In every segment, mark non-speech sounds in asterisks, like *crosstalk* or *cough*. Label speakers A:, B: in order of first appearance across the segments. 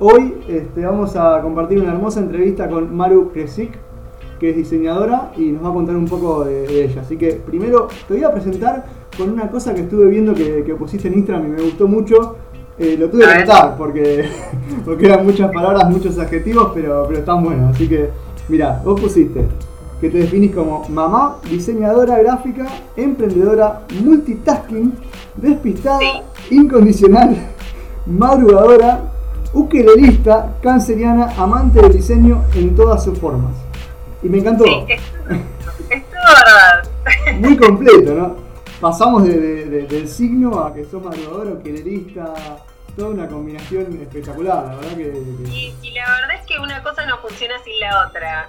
A: Hoy este, vamos a compartir una hermosa entrevista con Maru Kresik, que es diseñadora y nos va a contar un poco de, ella. Así que primero te voy a presentar con una cosa que estuve viendo que, pusiste en Instagram y me gustó mucho. Eh, lo tuve que anotar porque, *laughs* porque eran muchas palabras, muchos adjetivos, pero, pero están buenos. Así que, mira, vos pusiste que te definís como mamá, diseñadora gráfica, emprendedora, multitasking, despistada, incondicional, *laughs* madrugadora, ukelelista, canceriana, amante del diseño en todas sus formas. Y me encantó.
B: Sí, es, todo verdad.
A: Muy completo, ¿no? Pasamos del signo a que sos madrugadora, ukelelista, toda una combinación espectacular, la verdad que...
B: Y, la verdad es que una cosa no funciona sin la otra.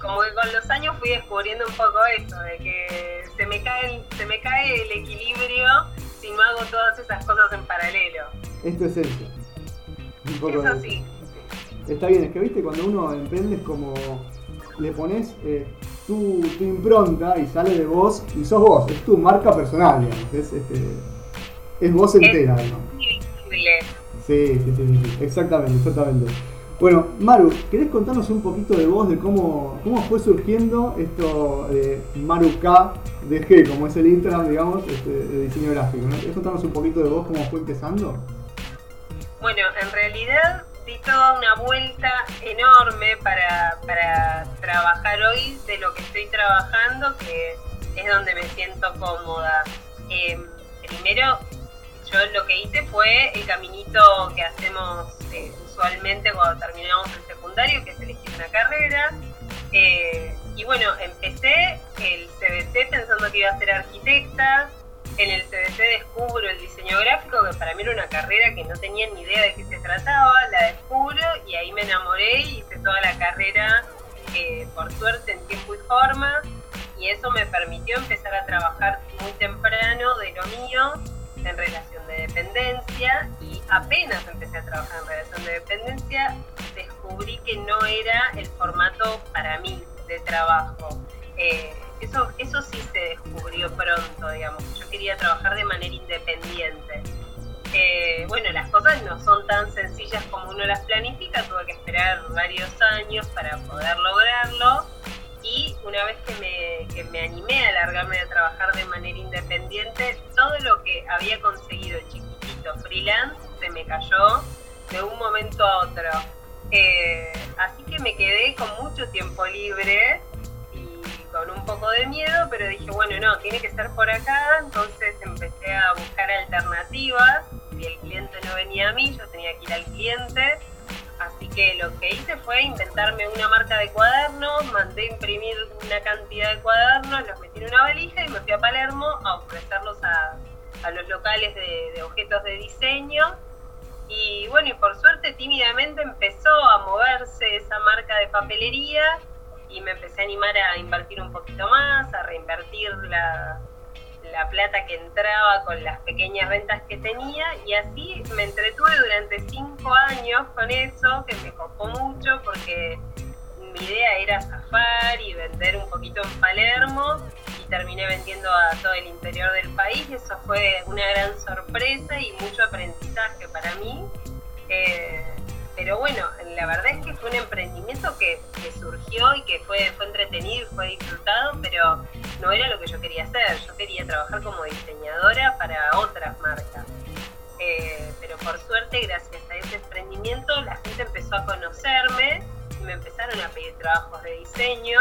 B: como que con los años fui descubriendo un poco eso, de que se me cae, se me cae el equilibrio si no hago todas esas cosas en paralelo.
A: Esto es eso.
B: Un poco eso sí.
A: Está bien, es que viste, cuando uno emprende es como le pones eh, tu, impronta y sale de vos y sos vos, es tu marca personal, digamos, es, este, es vos entera, digamos. Sí, sí, sí, exactamente, exactamente. Bueno, Maru, ¿querés contarnos un poquito de vos, de cómo, cómo fue surgiendo esto de Maru K G, como es el Instagram, digamos, este, de diseño gráfico? ¿no? ¿Querés contarnos un poquito de vos, cómo fue empezando?
B: Bueno, en realidad di toda una vuelta enorme para, para trabajar hoy de lo que estoy trabajando, que es donde me siento cómoda. Eh, primero yo lo que hice fue el caminito que hacemos eh, usualmente cuando terminamos el secundario, que es elegir una carrera. Eh, y bueno, empecé el CBC pensando que iba a ser arquitecta. En el CBC descubro el diseño gráfico, que para mí era una carrera que no tenía ni idea de qué se trataba. La descubro y ahí me enamoré y hice toda la carrera, eh, por suerte, en tiempo y forma. Y eso me permitió empezar a trabajar muy temprano de lo mío en relación de dependencia y apenas empecé a trabajar en relación de dependencia, descubrí que no era el formato para mí de trabajo. Eh, eso, eso sí se descubrió pronto, digamos. Yo quería trabajar de manera independiente. Eh, bueno, las cosas no son tan sencillas como uno las planifica, tuve que esperar varios años para poder lograrlo y una vez que me, que me animé a largarme a trabajar de manera independiente, todo lo que había conseguido chiquitito freelance se me cayó de un momento a otro. Eh, así que me quedé con mucho tiempo libre con un poco de miedo, pero dije, bueno, no, tiene que estar por acá, entonces empecé a buscar alternativas. Si el cliente no venía a mí, yo tenía que ir al cliente Así que lo que hice fue inventarme una marca de cuadernos, mandé imprimir una cantidad de cuadernos, los metí en una valija y me fui a Palermo a ofrecerlos a, los locales de, objetos de diseño. Y bueno, y por suerte tímidamente empezó a moverse esa marca de papelería y me empecé a animar a invertir un poquito más, a reinvertir la, la plata que entraba con las pequeñas rentas que tenía y así me entretuve durante cinco años con eso, que me copó mucho porque mi idea era zafar y vender un poquito en Palermo y terminé vendiendo a todo el interior del país eso fue una gran sorpresa y mucho aprendizaje para mí. Eh, pero bueno, la verdad es que fue un emprendimiento que, surgió y que fue, fue entretenido y fue disfrutado, pero no era lo que yo quería hacer. Yo quería trabajar como diseñadora para otras marcas. Eh, pero por suerte, gracias a ese emprendimiento, la gente empezó a conocerme y me empezaron a pedir trabajos de diseño.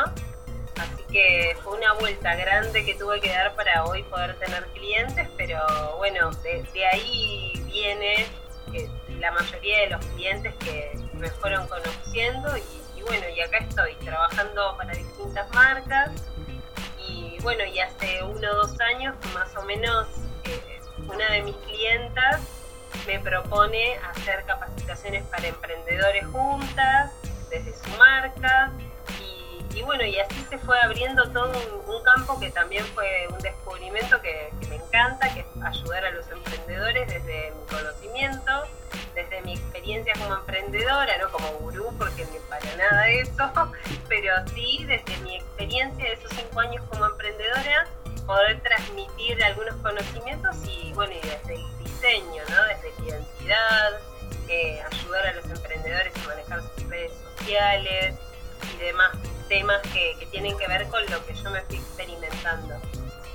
B: Así que fue una vuelta grande que tuve que dar para hoy poder tener clientes, pero bueno, de, ahí viene la mayoría de los clientes que me fueron conociendo y, bueno, y acá estoy trabajando para distintas marcas. Y bueno, y hace uno o dos años más o menos eh, una de mis clientas me propone hacer capacitaciones para emprendedores juntas desde su marca y bueno, y así se fue abriendo todo un, campo que también fue un descubrimiento que, me encanta, que es ayudar a los emprendedores desde mi conocimiento, desde mi experiencia como emprendedora, no como gurú, porque ni para nada eso, *laughs* pero sí desde mi experiencia de esos cinco años como emprendedora poder transmitir algunos conocimientos y bueno, y desde el diseño, ¿no? desde la identidad, eh, ayudar a los emprendedores a manejar sus redes sociales y demás temas que, tienen que ver con lo que yo me estoy experimentando.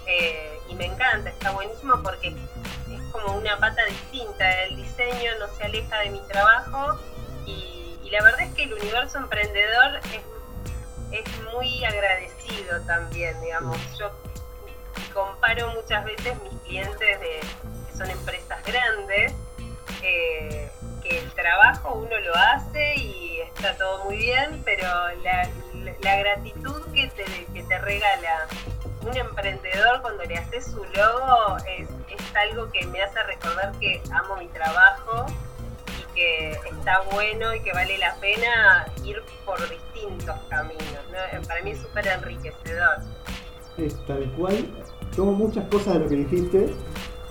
B: Eh, y me encanta, está buenísimo porque es como una pata distinta, el diseño no se aleja de mi trabajo y, la verdad es que el universo emprendedor es, es muy agradecido también, digamos. Yo comparo muchas veces mis clientes de, que son empresas grandes, eh, que el trabajo uno lo hace y está todo muy bien, pero la, gratitud que te, que te regala un emprendedor cuando le haces su logo es, es algo que me hace recordar que amo mi trabajo y que está bueno y que vale la pena ir por distintos caminos. Para mí es súper enriquecedor.
A: Es tal cual. Tomo muchas cosas de lo que dijiste.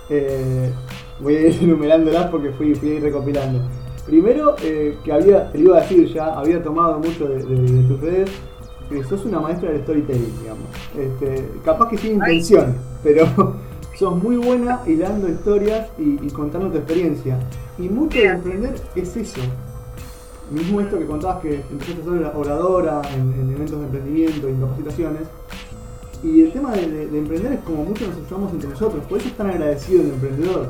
A: Eh, voy a ir *laughs* enumerándolas porque fui, fui recopilando. Primero, eh, que había, te lo iba a decir ya, había tomado mucho de, tus redes, sos una maestra del storytelling, digamos. Este, capaz que sin intención, pero *laughs* sos muy buena hilando historias y, contando tu experiencia. Y mucho de emprender es eso. Mismo esto que contabas que empezaste a ser oradora en, eventos de emprendimiento, en capacitaciones. Y el tema de, de, emprender es como mucho nos ayudamos entre nosotros, por eso es tan agradecido el emprendedor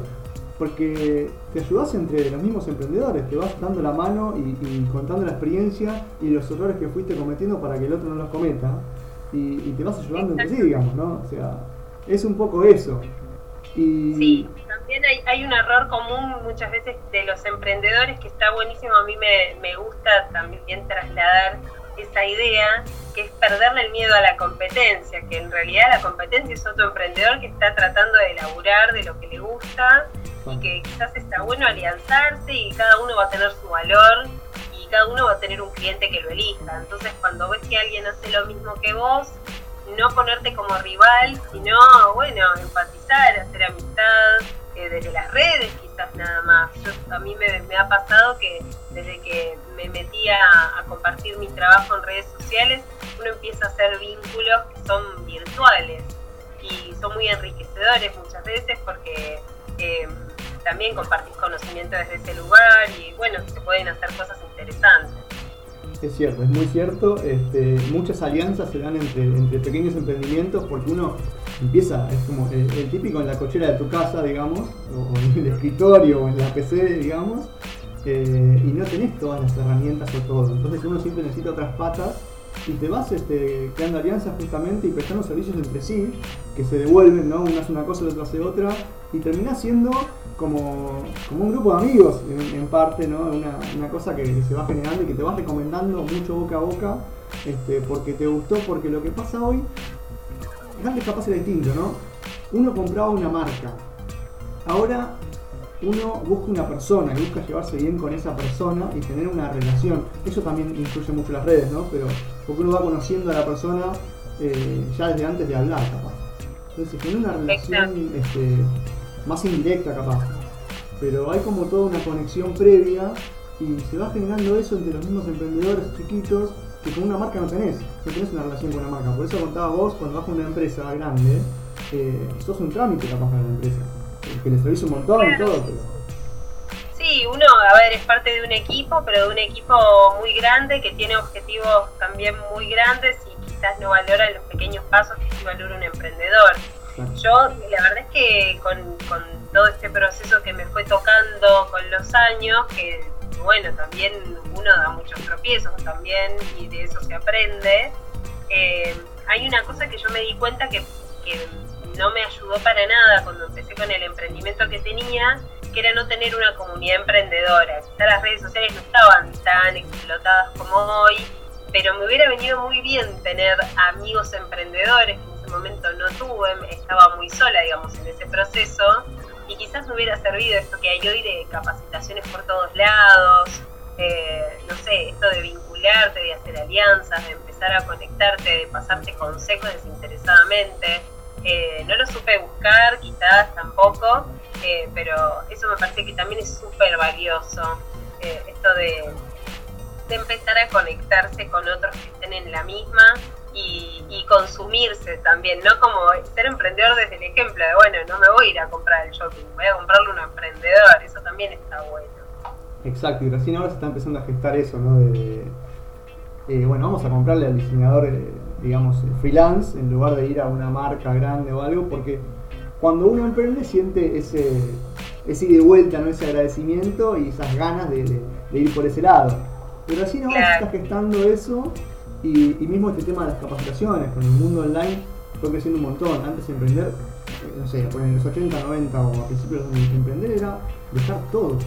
A: porque te ayudas entre los mismos emprendedores, te vas dando la mano y, contando la experiencia y los errores que fuiste cometiendo para que el otro no los cometa y, te vas ayudando entre sí, digamos, ¿no? O sea, es un poco eso.
B: Y... Sí, también hay, un error común muchas veces de los emprendedores que está buenísimo, a mí me, me gusta también trasladar esa idea que es perderle el miedo a la competencia, que en realidad la competencia es otro emprendedor que está tratando de elaborar de lo que le gusta y que quizás está bueno alianzarse y cada uno va a tener su valor y cada uno va a tener un cliente que lo elija. Entonces cuando ves que alguien hace lo mismo que vos, no ponerte como rival, sino, bueno, empatizar, hacer amistad eh, desde las redes quizás nada más. a mí me, ha pasado que desde que me metí a, compartir mi trabajo en redes sociales, uno empieza a hacer vínculos que son virtuales y son muy enriquecedores muchas veces porque... Eh, también compartís conocimiento desde ese lugar y bueno, se pueden hacer cosas interesantes.
A: Es cierto, es muy cierto. Este, muchas alianzas se dan entre, entre pequeños emprendimientos porque uno empieza, es como el, típico en la cochera de tu casa, digamos, o en el escritorio o en la PC, digamos, eh, y no tenés todas las herramientas o todo. Entonces uno siempre necesita otras patas y te vas este, creando alianzas justamente y prestando servicios entre sí, que se devuelven, ¿no? Una hace una cosa, la otra hace otra, y termina siendo como, como un grupo de amigos en, parte, ¿no? Una, cosa que, se va generando y que te vas recomendando mucho boca a boca, este, porque te gustó, porque lo que pasa hoy, antes capaz era distinto, ¿no? Uno compraba una marca, ahora uno busca una persona y busca llevarse bien con esa persona y tener una relación. Eso también influye mucho en las redes, ¿no? Pero porque uno va conociendo a la persona eh, ya desde antes de hablar, capaz. Entonces, tiene una relación este, más indirecta capaz. Pero hay como toda una conexión previa y se va generando eso entre los mismos emprendedores chiquitos que con una marca no tenés, no tenés una relación con una marca. Por eso contabas vos, cuando vas con una empresa grande, eh, sos un trámite capaz para la empresa, que le servicio un montón y todo, pero...
B: Sí, uno, a ver, es parte de un equipo, pero de un equipo muy grande que tiene objetivos también muy grandes y quizás no valora los pequeños pasos que sí valora un emprendedor. Yo, la verdad es que con, todo este proceso que me fue tocando con los años, que bueno, también uno da muchos tropiezos también y de eso se aprende, eh, hay una cosa que yo me di cuenta que, no me ayudó para nada cuando empecé con el emprendimiento que tenía, que era no tener una comunidad emprendedora. Quizá las redes sociales no estaban tan explotadas como hoy, pero me hubiera venido muy bien tener amigos emprendedores momento no tuve, estaba muy sola, digamos, en ese proceso, y quizás me hubiera servido esto que hay hoy de capacitaciones por todos lados, eh, no sé, esto de vincularte, de hacer alianzas, de empezar a conectarte, de pasarte consejos desinteresadamente. Eh, no lo supe buscar, quizás tampoco, eh, pero eso me parece que también es súper valioso, esto de, de empezar a conectarse con otros que estén en la misma y, consumirse también, no como ser emprendedor desde el ejemplo de, bueno, no me voy a ir a comprar el shopping, voy a comprarle un emprendedor, eso también está bueno.
A: Exacto, y recién ahora se está empezando a gestar eso, ¿no? De, eh, bueno, vamos a comprarle al diseñador, eh, digamos, freelance, en lugar de ir a una marca grande o algo, porque cuando uno emprende siente ese, ese ida y vuelta, ¿no? ese agradecimiento y esas ganas de, ir por ese lado. Pero así se está gestando eso y, mismo este tema de las capacitaciones con el mundo online fue creciendo un montón. Antes de emprender, eh, no sé, en los 80, 90 o a principios de emprender era dejar todo.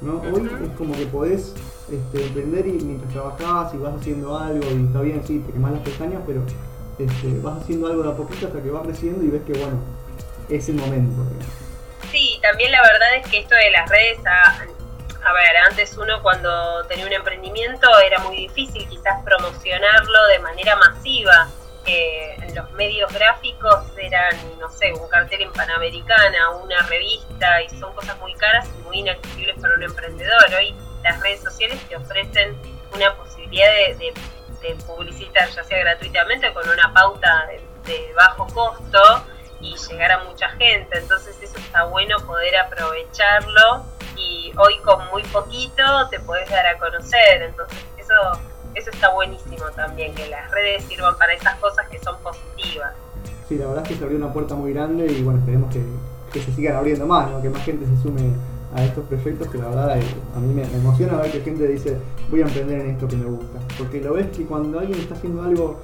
A: ¿no? Hoy es como que podés este, emprender y mientras trabajás y vas haciendo algo y está bien, sí, te quemas las pestañas, pero este, vas haciendo algo de a poquito hasta que vas creciendo y ves que bueno, es el momento.
B: Sí, también la verdad es que esto de las redes, a, a ver, antes uno cuando tenía un emprendimiento era muy difícil quizás promocionarlo de manera masiva. Eh, los medios gráficos eran, no sé, un cartel en Panamericana, una revista, y son cosas muy caras y muy inaccesibles para un emprendedor. Hoy las redes sociales te ofrecen una posibilidad de, publicitar, ya sea gratuitamente con una pauta de bajo costo y llegar a mucha gente. Entonces eso está bueno poder aprovecharlo y hoy con muy poquito te podés dar a conocer. Entonces eso, eso está buenísimo también, que las redes sirvan para esas cosas que son positivas.
A: Sí, la verdad es que se abrió una puerta muy grande y bueno, esperemos que, que se sigan abriendo más, que más gente se sume a estos proyectos que la verdad eh, a mí me, emociona ver que gente dice voy a emprender en esto que me gusta. Porque lo ves que cuando alguien está haciendo algo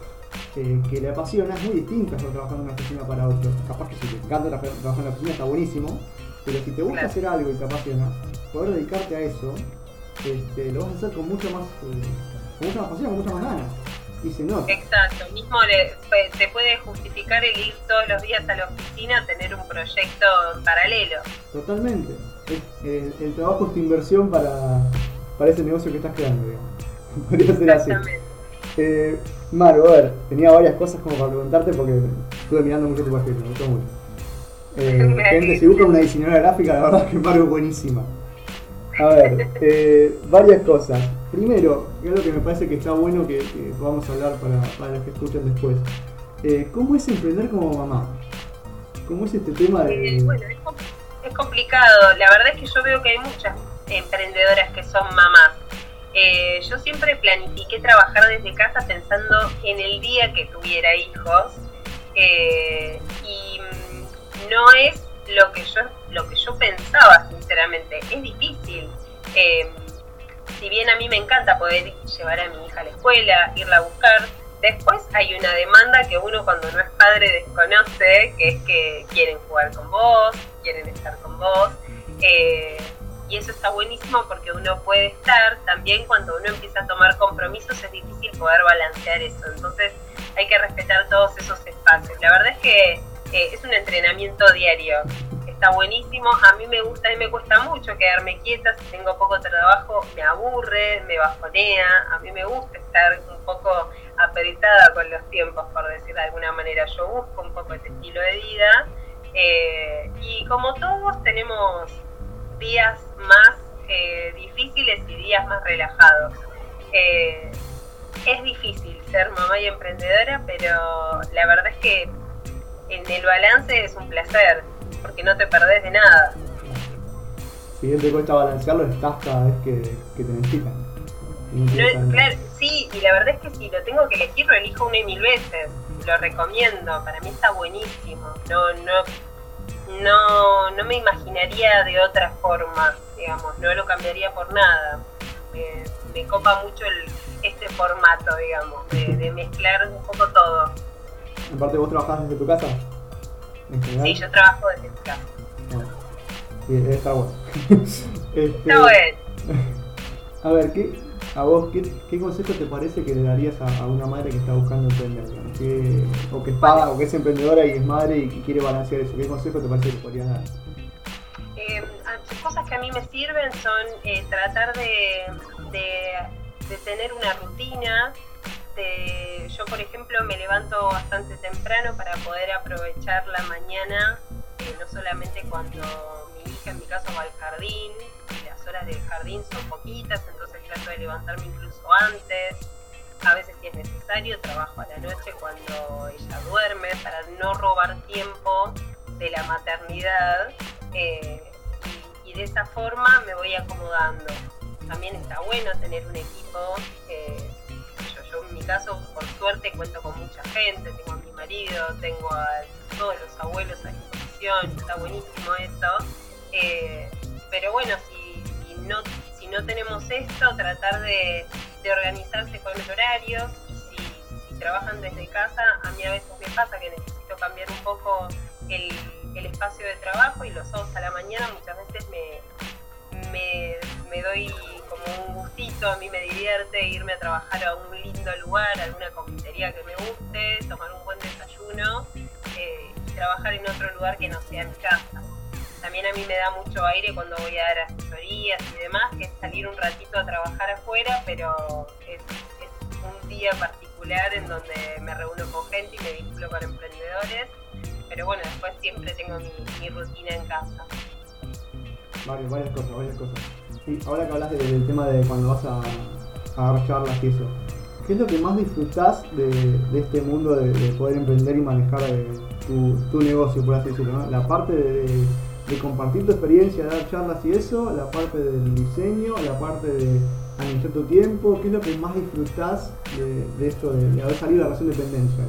A: que le apasiona es muy distinto a estar trabajando en una oficina para otro. Capaz que si te encanta trabajar en la oficina está buenísimo, pero si te gusta hacer algo y te apasiona, poder dedicarte a eso, este, lo vas a hacer con mucho más, eh, con mucha más pasión, con mucha más ganas. Y se nota.
B: Exacto, mismo te puede justificar el ir todos los días a la oficina a tener un proyecto paralelo.
A: Totalmente. El, trabajo es tu inversión para, para ese negocio que estás creando, digamos. *laughs* Podría ser así. Eh, Maru, a ver, tenía varias cosas como para preguntarte porque estuve mirando mucho tu página, me gustó mucho. Eh, *laughs* gente, si buscan una diseñadora gráfica, la verdad es que Maru es buenísima. A ver, eh, varias cosas. Primero, es lo que me parece que está bueno que, que podamos hablar para, para, los que escuchan después. Eh, ¿Cómo es emprender como mamá? ¿Cómo es este tema de...?
B: Eh, bueno, es complicado. La verdad es que yo veo que hay muchas emprendedoras que son mamás. Eh, yo siempre planifiqué trabajar desde casa pensando en el día que tuviera hijos eh, y mm, no es lo que yo lo que yo pensaba sinceramente. Es difícil eh, si bien a mí me encanta poder llevar a mi hija a la escuela irla a buscar después hay una demanda que uno cuando no es padre desconoce que es que quieren jugar con vos quieren estar con vos y eso está buenísimo porque uno puede estar, también cuando uno empieza a tomar compromisos es difícil poder balancear eso, entonces hay que respetar todos esos espacios. La verdad es que eh, es un entrenamiento diario, está buenísimo, a mí me gusta y me cuesta mucho quedarme quieta, si tengo poco trabajo me aburre, me bajonea, a mí me gusta estar un poco apretada con los tiempos, por decir de alguna manera, yo busco un poco este estilo de vida. Eh, y como todos tenemos días más eh, difíciles y días más relajados. Eh, es difícil ser mamá y emprendedora, pero la verdad es que en el balance es un placer, porque no te perdés de nada.
A: Si bien te cuesta balancearlo, estás cada vez que, te necesitan.
B: Claro, sí, y la verdad es que si lo tengo que elegir, lo elijo una y mil veces. Lo recomiendo, para mí está buenísimo. No, no, no, no me imaginaría de otra forma, digamos, no lo cambiaría por nada. me copa mucho el, este formato, digamos, de, mezclar un poco todo.
A: Aparte, ¿vos trabajás desde tu casa?
B: Sí, yo trabajo desde mi casa.
A: Bueno, sí, está bueno. *laughs*
B: este, está bueno. *laughs*
A: A ver, ¿qué, a vos, ¿qué, ¿qué, consejo te parece que le darías a, una madre que está buscando emprender? o que es paga, o que es emprendedora y es madre y que quiere balancear eso. ¿Qué consejo te parece que podrías dar?
B: Eh, cosas que a mí me sirven son eh, tratar de, de, tener una rutina. De, yo, por ejemplo, me levanto bastante temprano para poder aprovechar la mañana, eh, no solamente cuando mi hija, en mi caso, va al jardín, y las horas del jardín son poquitas, entonces de levantarme incluso antes. a veces si es necesario trabajo a la noche cuando ella duerme para no robar tiempo de la maternidad eh, y, de esa forma me voy acomodando. También está bueno tener un equipo. Eh, yo, en mi caso, por suerte, cuento con mucha gente. Tengo a mi marido, tengo a todos los abuelos a disposición. Está buenísimo eso. Eh, pero bueno, si, no, si no tenemos esto, tratar de, organizarse con los horarios y si, trabajan desde casa, a mí a veces me pasa que necesito cambiar un poco el, espacio de trabajo y los sábados a la mañana muchas veces me, me, me, doy como un gustito, a mí me divierte irme a trabajar a un lindo lugar, a alguna confitería que me guste, tomar un buen desayuno eh, y trabajar en otro lugar que no sea mi casa. También a mí me da mucho aire cuando voy a dar asesorías y demás, que es salir un ratito a trabajar afuera, pero es, un día particular en donde me reúno con gente y me vinculo con emprendedores pero bueno, después siempre tengo mi, rutina en casa.
A: Varias, varias cosas, varias cosas. Y ahora que hablas del tema de cuando vas a, a dar charlas y eso, ¿qué es lo que más disfrutás de, este mundo de, poder emprender y manejar eh, tu, negocio, por así decirlo? La parte de, compartir tu experiencia, de dar charlas y eso, la parte del diseño, la parte de administrar tu tiempo, ¿qué es lo que más disfrutás de, esto, de, haber salido de la relación de dependencia?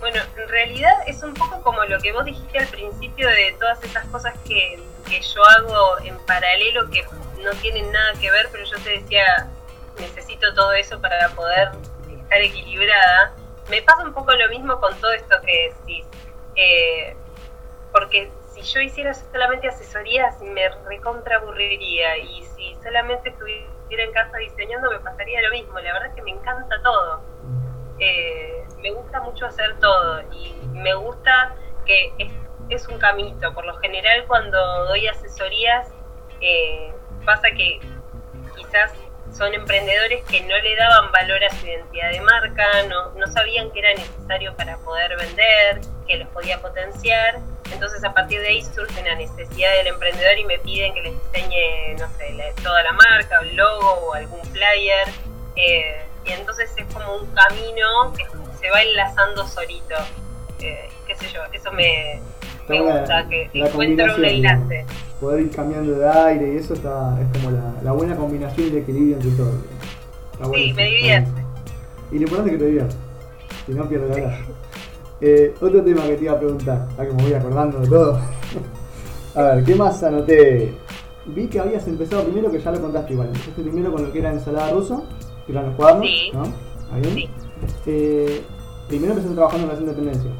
B: Bueno, en realidad es un poco como lo que vos dijiste al principio de todas esas cosas que, yo hago en paralelo que no tienen nada que ver, pero yo te decía, necesito todo eso para poder estar equilibrada. Me pasa un poco lo mismo con todo esto que decís. Eh, porque yo hiciera solamente asesorías me recontra aburriría y si solamente estuviera en casa diseñando me pasaría lo mismo. La verdad es que me encanta todo. Eh, me gusta mucho hacer todo y me gusta que es, un caminito. Por lo general cuando doy asesorías eh, pasa que quizás son emprendedores que no le daban valor a su identidad de marca, no, no sabían que era necesario para poder vender, que los podía potenciar. Entonces a partir de ahí surge una necesidad del emprendedor y me piden que les diseñe, no sé, toda la marca, el logo o algún flyer. Eh, y entonces es como un camino que se va enlazando solito. Eh, qué sé yo, eso me, me gusta, que encuentro un enlace.
A: Poder ir cambiando de aire y eso está, es como la, la buena combinación de equilibrio entre todo.
B: sí, me divierte.
A: Y lo importante es que te diviertas, si no pierdes la verdad. *laughs* Eh, otro tema que te iba a preguntar, ya que me voy acordando de todo. *laughs* a ver, ¿qué más anoté? Vi que habías empezado primero, que ya lo contaste igual, empezaste primero con lo que era ensalada rusa, que eran los cuadernos, sí. ¿no? ¿Ahí? Sí. Eh, primero empezaste trabajando en la independencia.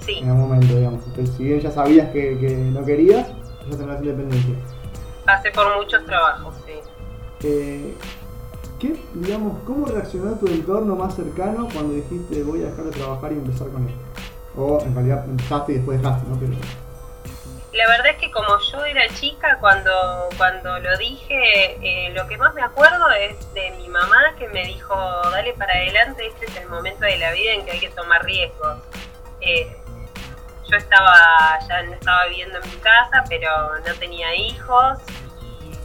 B: Sí.
A: En algún momento, digamos. Entonces, si bien ya sabías que, que no querías, empezaste en la independencia.
B: Pasé por muchos trabajos, sí.
A: Eh, ¿qué, digamos, ¿Cómo reaccionó tu entorno más cercano cuando dijiste voy a dejar de trabajar y empezar con esto? O en realidad empezaste y después dejaste, ¿no? Pero,
B: la verdad es que como yo era chica, cuando, cuando lo dije, eh, lo que más me acuerdo es de mi mamá que me dijo, dale para adelante, este es el momento de la vida en que hay que tomar riesgos. Eh, yo estaba, ya no estaba viviendo en mi casa, pero no tenía hijos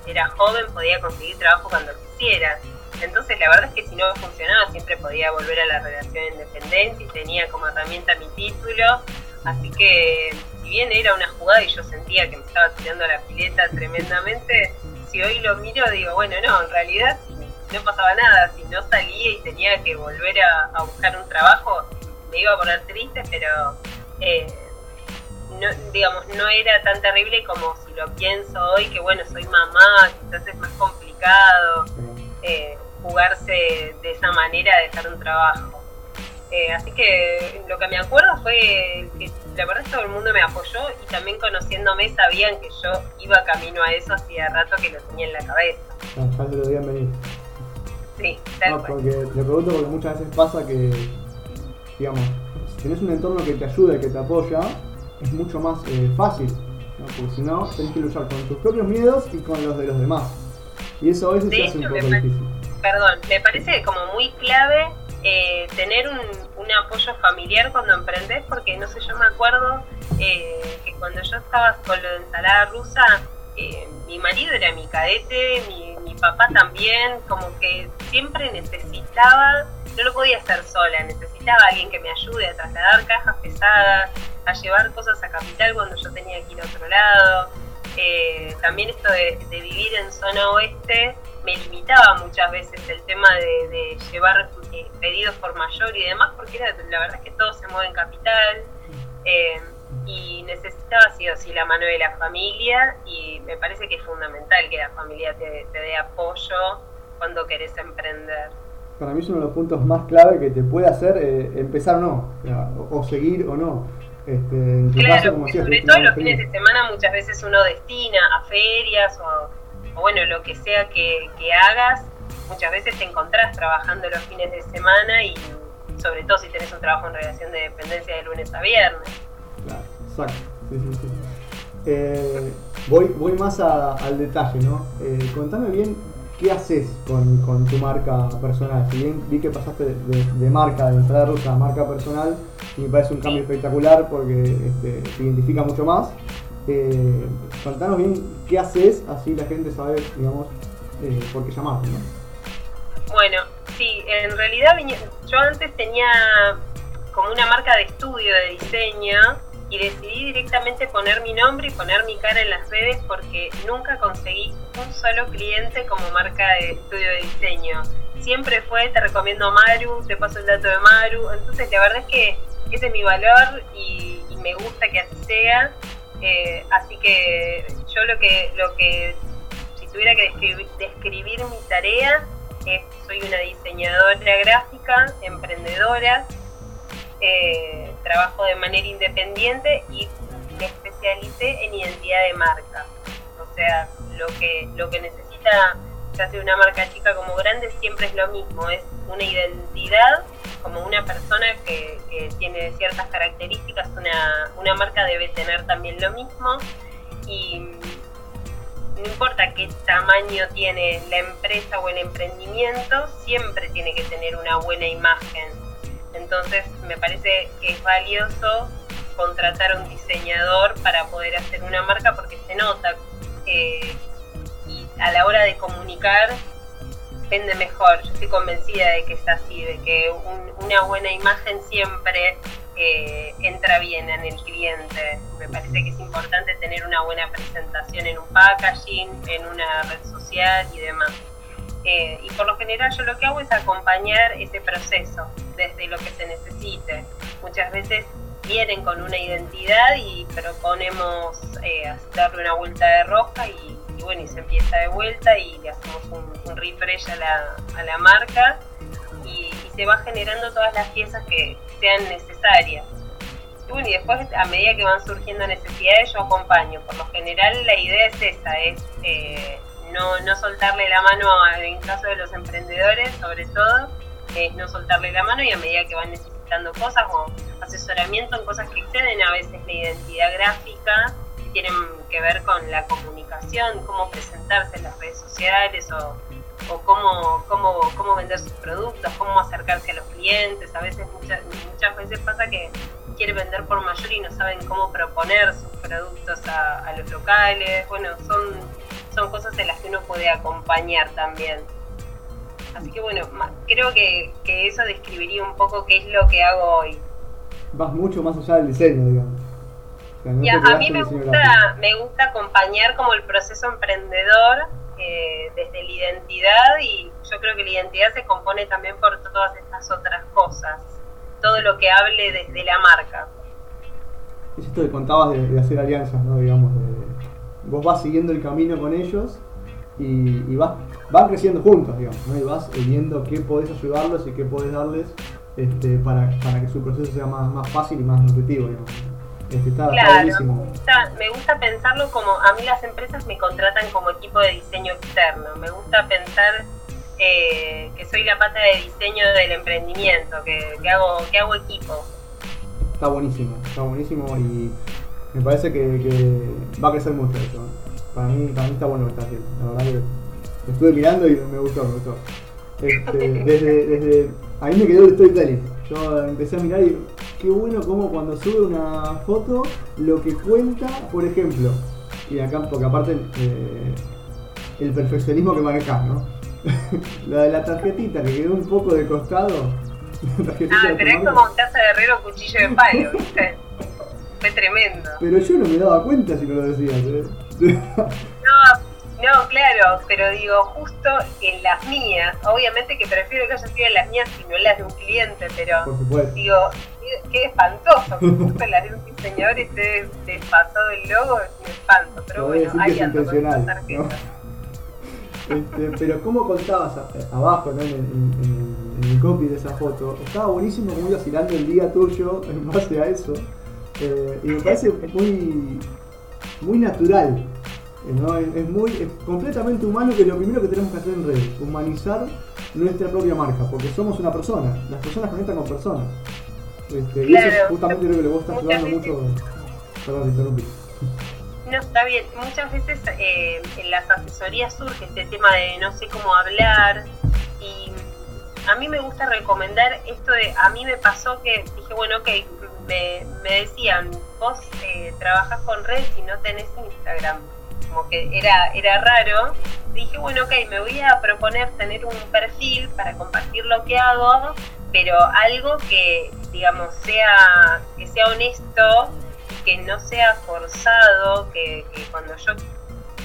B: y era joven, podía conseguir trabajo cuando quisiera. Entonces la verdad es que si no funcionaba siempre podía volver a la relación de independencia y tenía como herramienta mi título. Así que si bien era una jugada y yo sentía que me estaba tirando la pileta tremendamente, si hoy lo miro digo, bueno, no, en realidad no pasaba nada, si no salía y tenía que volver a, buscar un trabajo, me iba a poner triste, pero eh, no, digamos, no era tan terrible como si lo pienso hoy, que bueno, soy mamá, quizás es más complicado eh, jugarse de esa manera, dejar un trabajo. Eh, así que lo que me acuerdo fue que la verdad todo el mundo me apoyó y también conociéndome sabían que yo iba camino a eso hacía rato que lo tenía en la cabeza.
A: Ah, ya se lo debían venir.
B: Sí, tal no,
A: porque le pregunto porque muchas veces pasa que, digamos, si tienes un entorno que te ayuda y que te apoya, es mucho más eh, fácil, ¿no? porque si no, tenés que luchar con tus propios miedos y con los de los demás. Y eso a veces se hace un poco difícil.
B: Perdón, me parece como muy clave eh, tener un, apoyo familiar cuando emprendes, porque no sé, yo me acuerdo eh, que cuando yo estaba con lo de ensalada rusa, eh, mi marido era mi cadete, mi, papá también, como que siempre necesitaba, no lo podía hacer sola, necesitaba alguien que me ayude a trasladar cajas pesadas, a llevar cosas a capital cuando yo tenía que ir a otro lado. Eh, también esto de, vivir en zona oeste me limitaba muchas veces el tema de, llevar eh, pedidos por mayor y demás, porque la verdad es que todo se mueve en capital. Eh, y necesitaba sí o sí la mano de la familia y me parece que es fundamental que la familia te, dé apoyo cuando querés emprender.
A: Para mí es uno de los puntos más clave que te puede hacer eh, empezar o no, o, seguir o no.
B: Este, en tu claro, caso, como sobre todo los fines de semana muchas veces uno destina a ferias o, bueno, lo que sea que, que hagas, muchas veces te encontrás trabajando los fines de semana y sobre todo si tenés un trabajo en relación de dependencia de lunes a viernes.
A: Claro, exacto. Sí, sí, sí. Eh, voy, voy más al detalle, ¿no? Eh, contame bien qué haces con, tu marca personal. Si bien vi que pasaste de, marca, de ensalada rusa a marca personal, y me parece un cambio espectacular porque este, te identifica mucho más. Eh, bien qué haces, así la gente sabe, digamos, eh, por qué llamarte, ¿no?
B: Bueno, sí, en realidad yo antes tenía como una marca de estudio de diseño y decidí directamente poner mi nombre y poner mi cara en las redes porque nunca conseguí un solo cliente como marca de estudio de diseño. Siempre fue, te recomiendo Maru, te paso el dato de Maru. Entonces la verdad es que ese es mi valor y, me gusta que así sea. Eh, así que yo lo que, lo que, si tuviera que describir, describir mi tarea, es soy una diseñadora gráfica, emprendedora, eh, trabajo de manera independiente y me especialicé en identidad de marca. O sea, lo que, lo que necesita ya sea una marca chica como grande siempre es lo mismo, es una identidad como una persona que, tiene ciertas características, una, una marca debe tener también lo mismo. Y no importa qué tamaño tiene la empresa o el emprendimiento, siempre tiene que tener una buena imagen. Entonces me parece que es valioso contratar a un diseñador para poder hacer una marca porque se nota eh, a la hora de comunicar vende mejor. Yo estoy convencida de que es así, de que una buena imagen siempre eh, entra bien en el cliente. Me parece que es importante tener una buena presentación en un packaging, en una red social y demás. Eh, y por lo general yo lo que hago es acompañar ese proceso desde lo que se necesite. Muchas veces vienen con una identidad y proponemos eh, darle una vuelta de roja y, bueno, y se empieza de vuelta y le hacemos un, refresh a la, a la marca y, se va generando todas las piezas que sean necesarias. Y después a medida que van surgiendo necesidades yo acompaño. Por lo general la idea es esa, es eh, no, no soltarle la mano en caso de los emprendedores, sobre todo, es no soltarle la mano y a medida que van necesitando cosas o asesoramiento en cosas que exceden a veces la identidad gráfica, tienen que ver con la comunicación, cómo presentarse en las redes sociales o, cómo, cómo, cómo vender sus productos, cómo acercarse a los clientes. A veces, muchas, muchas veces pasa que quiere vender por mayor y no saben cómo proponer sus productos a, los locales. Bueno, son son cosas en las que uno puede acompañar también. Así que bueno, creo que, eso describiría un poco qué es lo que hago hoy.
A: Vas mucho más allá del diseño, digamos.
B: A mí me gusta, me gusta acompañar como el proceso emprendedor eh, desde la identidad y yo creo que la identidad se compone también por todas estas otras cosas, todo lo que hable desde la marca.
A: Es esto que contabas de, hacer alianzas, ¿no? Digamos, vos vas siguiendo el camino con ellos y, vas, van creciendo juntos, digamos, y vas viendo qué podés ayudarlos y qué podés darles este, para, que su proceso sea más, fácil y más nutritivo, digamos.
B: Este, está, claro, me, gusta, pensarlo como a mí las empresas me contratan como equipo de diseño externo. Me gusta pensar eh, que soy la pata de diseño del emprendimiento, que, hago, que hago equipo.
A: Está buenísimo, está buenísimo y me parece que, va a crecer mucho eso. Para mí, para mí está bueno lo que está haciendo. La verdad que lo estuve mirando y me gustó, me gustó. Este, *laughs* desde, desde, a mí me quedó el storytelling. Yo empecé a mirar y qué bueno como cuando sube una foto lo que cuenta, por ejemplo, y acá, porque aparte eh, el perfeccionismo que manejas, ¿no? *laughs* la de la tarjetita que quedó un poco de costado. *laughs*
B: ah, pero es como un taza de herrero cuchillo de palo, *laughs* ¿viste? Fue tremendo.
A: Pero yo no me daba cuenta si no lo decías, ¿eh?
B: no, no, claro, pero digo, justo en las mías, obviamente que prefiero que haya sido en las mías y no en las de un cliente, pero digo, qué espantoso que *laughs* justo en de un diseñador esté desfasado el logo, es un espanto, pero bueno, ahí ando con esa tarjeta. *laughs*
A: Este, pero como contabas abajo, ¿no? en, el copy de esa foto, estaba buenísimo muy vacilando el día tuyo *laughs* en base a eso. Eh, y me parece muy, muy natural es, muy, es completamente humano que lo primero que tenemos que hacer en redes, humanizar nuestra propia marca, porque somos una persona, las personas conectan con personas. Este, y eso es justamente lo que le vos estás ayudando mucho. Perdón, interrumpí.
B: No, está bien. Muchas veces eh, en las asesorías surge este tema de no sé cómo hablar y a mí me gusta recomendar esto de, a mí me pasó que dije, bueno, ok, me, me decían, vos eh, trabajas con redes y no tenés Instagram como que era, era raro, dije, bueno, ok, me voy a proponer tener un perfil para compartir lo que hago, pero algo que, digamos, sea, que sea honesto que no sea forzado, que, cuando yo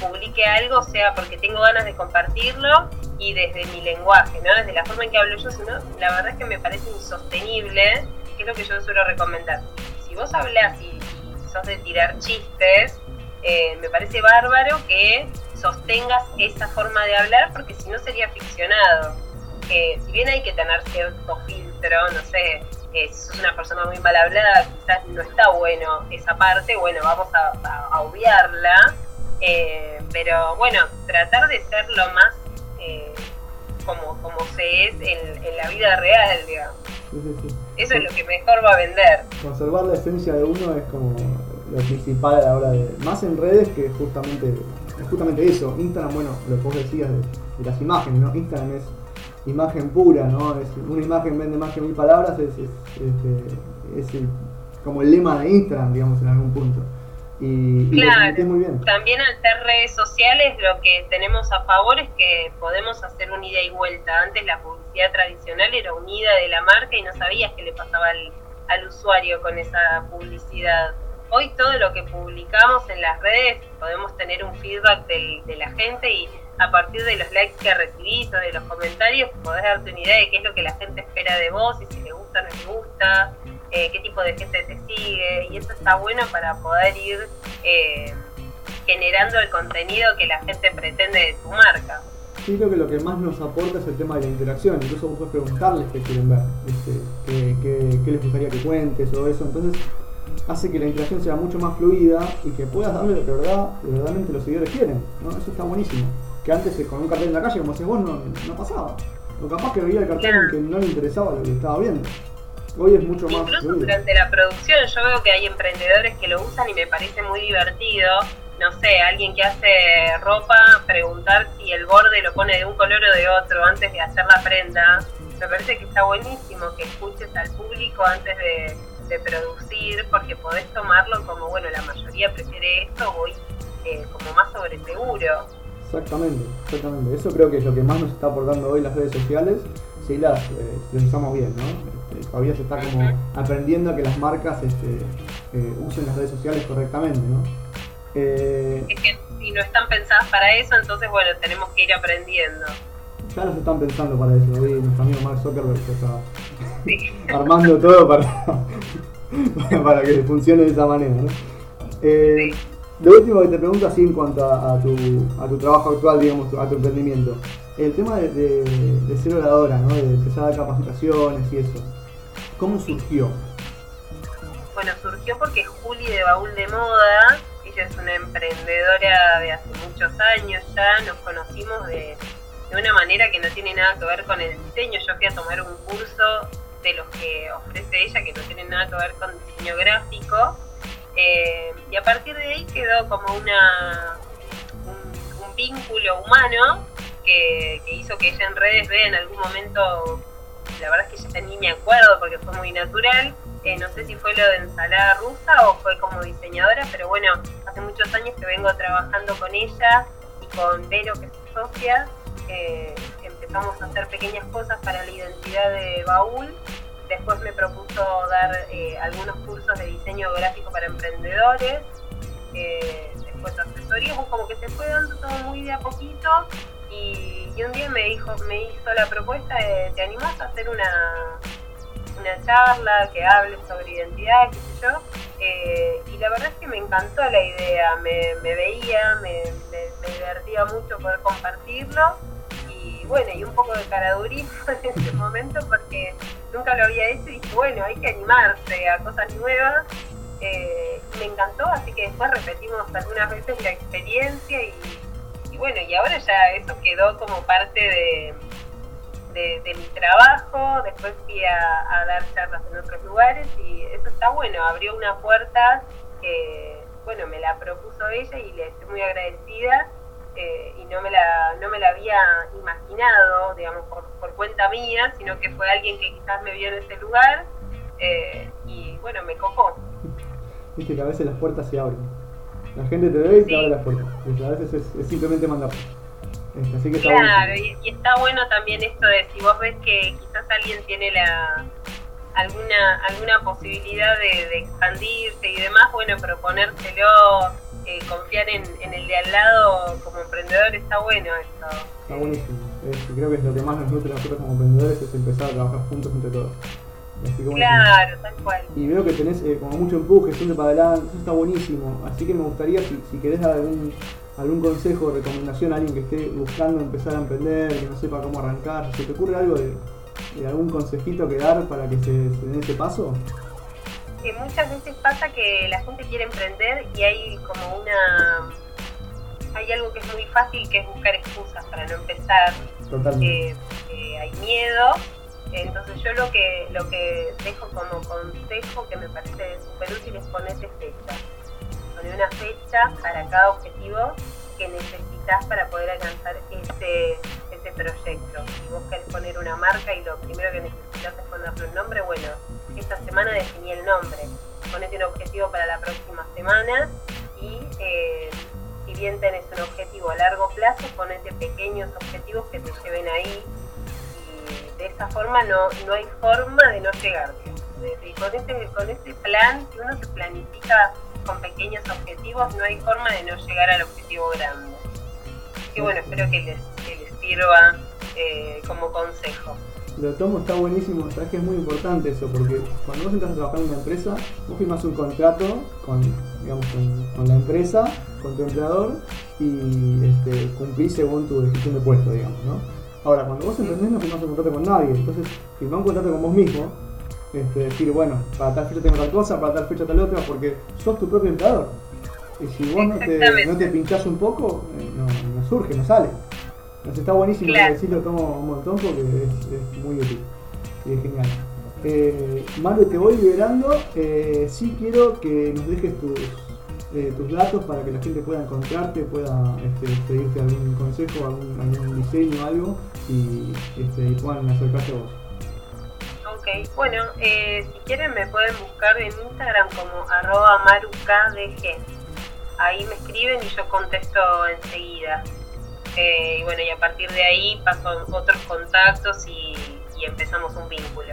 B: publique algo sea porque tengo ganas de compartirlo y desde mi lenguaje, ¿no? Desde la forma en que hablo yo, sino la verdad es que me parece insostenible, que es lo que yo suelo recomendar. Si vos hablas y, y sos de tirar chistes, eh, me parece bárbaro que sostengas esa forma de hablar porque si no sería ficcionado. Si bien hay que tener cierto filtro, no sé, eh, si sos una persona muy mal hablada, quizás no está bueno esa parte, bueno, vamos a, obviarla, eh, pero bueno, tratar de ser lo más como, como se es en, la vida real, digamos. Eso es lo que mejor va a vender.
A: Conservar la esencia de uno es como lo principal a la hora de. Más en redes que justamente, es justamente eso. Instagram, bueno, lo que vos decías de, las imágenes, ¿no? Instagram es imagen pura, ¿no? Es, una imagen vende más que mil palabras, es, es, como el lema de Instagram, digamos, en algún punto. Y,
B: claro, muy bien. también al ser redes sociales lo que tenemos a favor es que podemos hacer un ida y vuelta. Antes la publicidad tradicional era unida de la marca y no sabías qué le pasaba al usuario con esa publicidad hoy todo lo que publicamos en las redes podemos tener un feedback de la gente y a partir de los likes que recibís o de los comentarios podés darte una idea de qué es lo que la gente espera de vos y si le gusta o no le gusta, eh, qué tipo de gente te sigue y eso está bueno para poder ir eh, generando el contenido que la gente pretende de tu marca.
A: Sí, creo que lo que más nos aporta es el tema de la interacción. Incluso vos puedes preguntarles qué quieren ver, este, qué, qué les gustaría que cuentes o eso. Entonces, hace que la interacción sea mucho más fluida y que puedas darle lo que verdad, verdaderamente los seguidores quieren. ¿no? Eso está buenísimo. Que antes eh, con un cartel en la calle, como decías vos, no, no pasaba. O capaz que veía el cartel que no le interesaba lo que estaba viendo. Hoy es mucho más.
B: Incluso durante la producción yo veo que hay emprendedores que lo usan y me parece muy divertido. No sé, alguien que hace ropa, preguntar si el borde lo pone de un color o de otro antes de hacer la prenda. Me parece que está buenísimo que escuches al público antes de, de producir, porque podés tomarlo como, bueno, la mayoría prefiere esto, voy eh, como más sobre seguro.
A: Exactamente, exactamente. Eso creo que es lo que más nos está aportando hoy las redes sociales, si las, eh, usamos bien, ¿no? Este, todavía se está como aprendiendo a que las marcas este, eh, usen las redes sociales correctamente, ¿no?
B: es que si no están pensadas para eso, entonces bueno, tenemos que ir aprendiendo.
A: Ya los están pensando para eso, hoy nuestro amigo Mark Zuckerberg está *laughs* armando todo para, *laughs* para que funcione de esa manera. ¿no? Eh, lo último que te pregunto así en cuanto a, tu, a tu trabajo actual, digamos, a tu emprendimiento, el tema de, ser oradora, ¿no? de empezar a dar capacitaciones y eso, ¿cómo surgió?
B: Bueno, surgió porque Juli de Baúl de Moda, ella es una emprendedora de hace muchos años ya, nos conocimos de, de una manera que no tiene nada que ver con el diseño. Yo fui a tomar un curso de los que ofrece ella, que no tienen nada que ver con diseño gráfico. Eh, y a partir de ahí quedó como una un, vínculo humano que, hizo que ella en redes vea en algún momento, la verdad es que ya ni me acuerdo porque fue muy natural, eh, no sé si fue lo de ensalada rusa o fue como diseñadora, pero bueno, hace muchos años que vengo trabajando con ella y con Vero, que es socias eh, empezamos a hacer pequeñas cosas para la identidad de Baúl. Después me propuso dar eh, algunos cursos de diseño gráfico para emprendedores. Eh, después asesorías, como que se fue dando todo muy de a poquito. Y, un día me dijo, me hizo la propuesta de, ¿te animás a hacer una, una charla que hable sobre identidad, qué sé yo? Eh, y la verdad es que me encantó la idea, me, veía, me, divertía mucho poder compartirlo bueno, y un poco de caradurismo en ese momento porque nunca lo había hecho y dije, bueno, hay que animarse a cosas nuevas. Eh, me encantó, así que después repetimos algunas veces la experiencia y, bueno, y ahora ya eso quedó como parte de, de, mi trabajo, después fui a, dar charlas en otros lugares y eso está bueno, abrió una puerta que, bueno, me la propuso ella y le estoy muy agradecida eh, y no me, la, no me la había imaginado, digamos, por, cuenta mía, sino que fue alguien que quizás me vio en ese lugar eh, y bueno, me copó.
A: Viste que a veces las puertas se abren. La gente te ve y te abre las puertas. A veces es, simplemente mandar.
B: Este, claro, y, está bueno también esto de si vos ves que quizás alguien tiene la alguna alguna posibilidad de, expandirse y demás, bueno, proponérselo, eh, confiar en, el de al lado como emprendedor está bueno esto.
A: Está buenísimo. creo que es lo que más nos nutre a nosotros como emprendedores es empezar a trabajar juntos entre todos.
B: claro, tal cual.
A: Y veo que tenés eh, como mucho empuje, siempre para adelante, eso está buenísimo. Así que me gustaría, si, si querés dar algún algún consejo o recomendación a alguien que esté buscando empezar a emprender, que no sepa cómo arrancar, ¿se te ocurre algo de, algún consejito que dar para que se, den ese paso?
B: Que muchas veces pasa que la gente quiere emprender y hay como una hay algo que es muy fácil que es buscar excusas para no empezar
A: Totalmente.
B: hay miedo entonces yo lo que lo que dejo como consejo que me parece súper útil es ponerte fecha poner una fecha para cada objetivo que necesitas para poder alcanzar ese, ese proyecto. Si vos querés poner una marca y lo primero que necesitas es ponerle un nombre, bueno, esta semana definí el nombre. Ponete un objetivo para la próxima semana y eh, si bien tenés un objetivo a largo plazo, ponete pequeños objetivos que te lleven ahí y de esa forma no, no hay forma de no llegar. con, este, con este plan, si uno se planifica con pequeños objetivos, no hay forma de no llegar al objetivo grande. Y bueno, espero que les, sirva eh, como consejo.
A: Lo tomo, está buenísimo, sabes que es muy importante eso, porque cuando vos entras a trabajar en una empresa, vos firmas un contrato con, digamos, con, la empresa, con tu empleador, y este, cumplís según tu descripción de puesto, digamos, ¿no? Ahora, cuando vos emprendés no firmás un contrato con nadie, entonces firmás un contrato con vos mismo, este, decir, bueno, para tal fecha tengo tal cosa, para tal fecha tal otra, porque sos tu propio empleador. Y si vos no te, no te pinchás un poco, eh, no, surge, no sale. Entonces está buenísimo, claro. lo tomo un montón porque es, muy útil y es genial. Eh, Mario, te voy liberando. Eh, sí quiero que nos dejes tus, eh, tus datos para que la gente pueda encontrarte, pueda este, pedirte algún consejo, algún, algún diseño, algo y, este, y puedan acercarse a vos.
B: Ok, bueno, eh, si quieren me pueden buscar en Instagram como arroba marukdg. Ahí me escriben y yo contesto enseguida. Eh, y bueno, y a partir de ahí paso otros contactos y, empezamos un vínculo.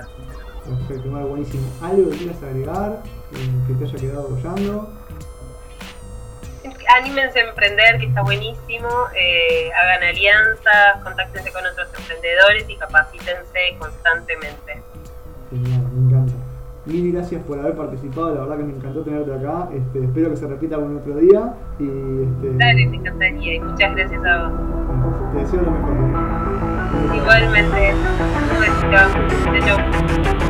A: Perfecto, buenísimo. ¿Algo que quieras agregar eh, que te haya quedado bollando?
B: Anímense a emprender, que está buenísimo. hagan alianzas, contáctense con otros emprendedores y capacítense constantemente.
A: Genial. Mil gracias por haber participado, la verdad que me encantó tenerte acá. Este, espero que se repita algún otro día. Y,
B: este, Dale, me encantaría. Y muchas gracias a vos.
A: Te deseo lo mejor.
B: Igualmente. Un besito.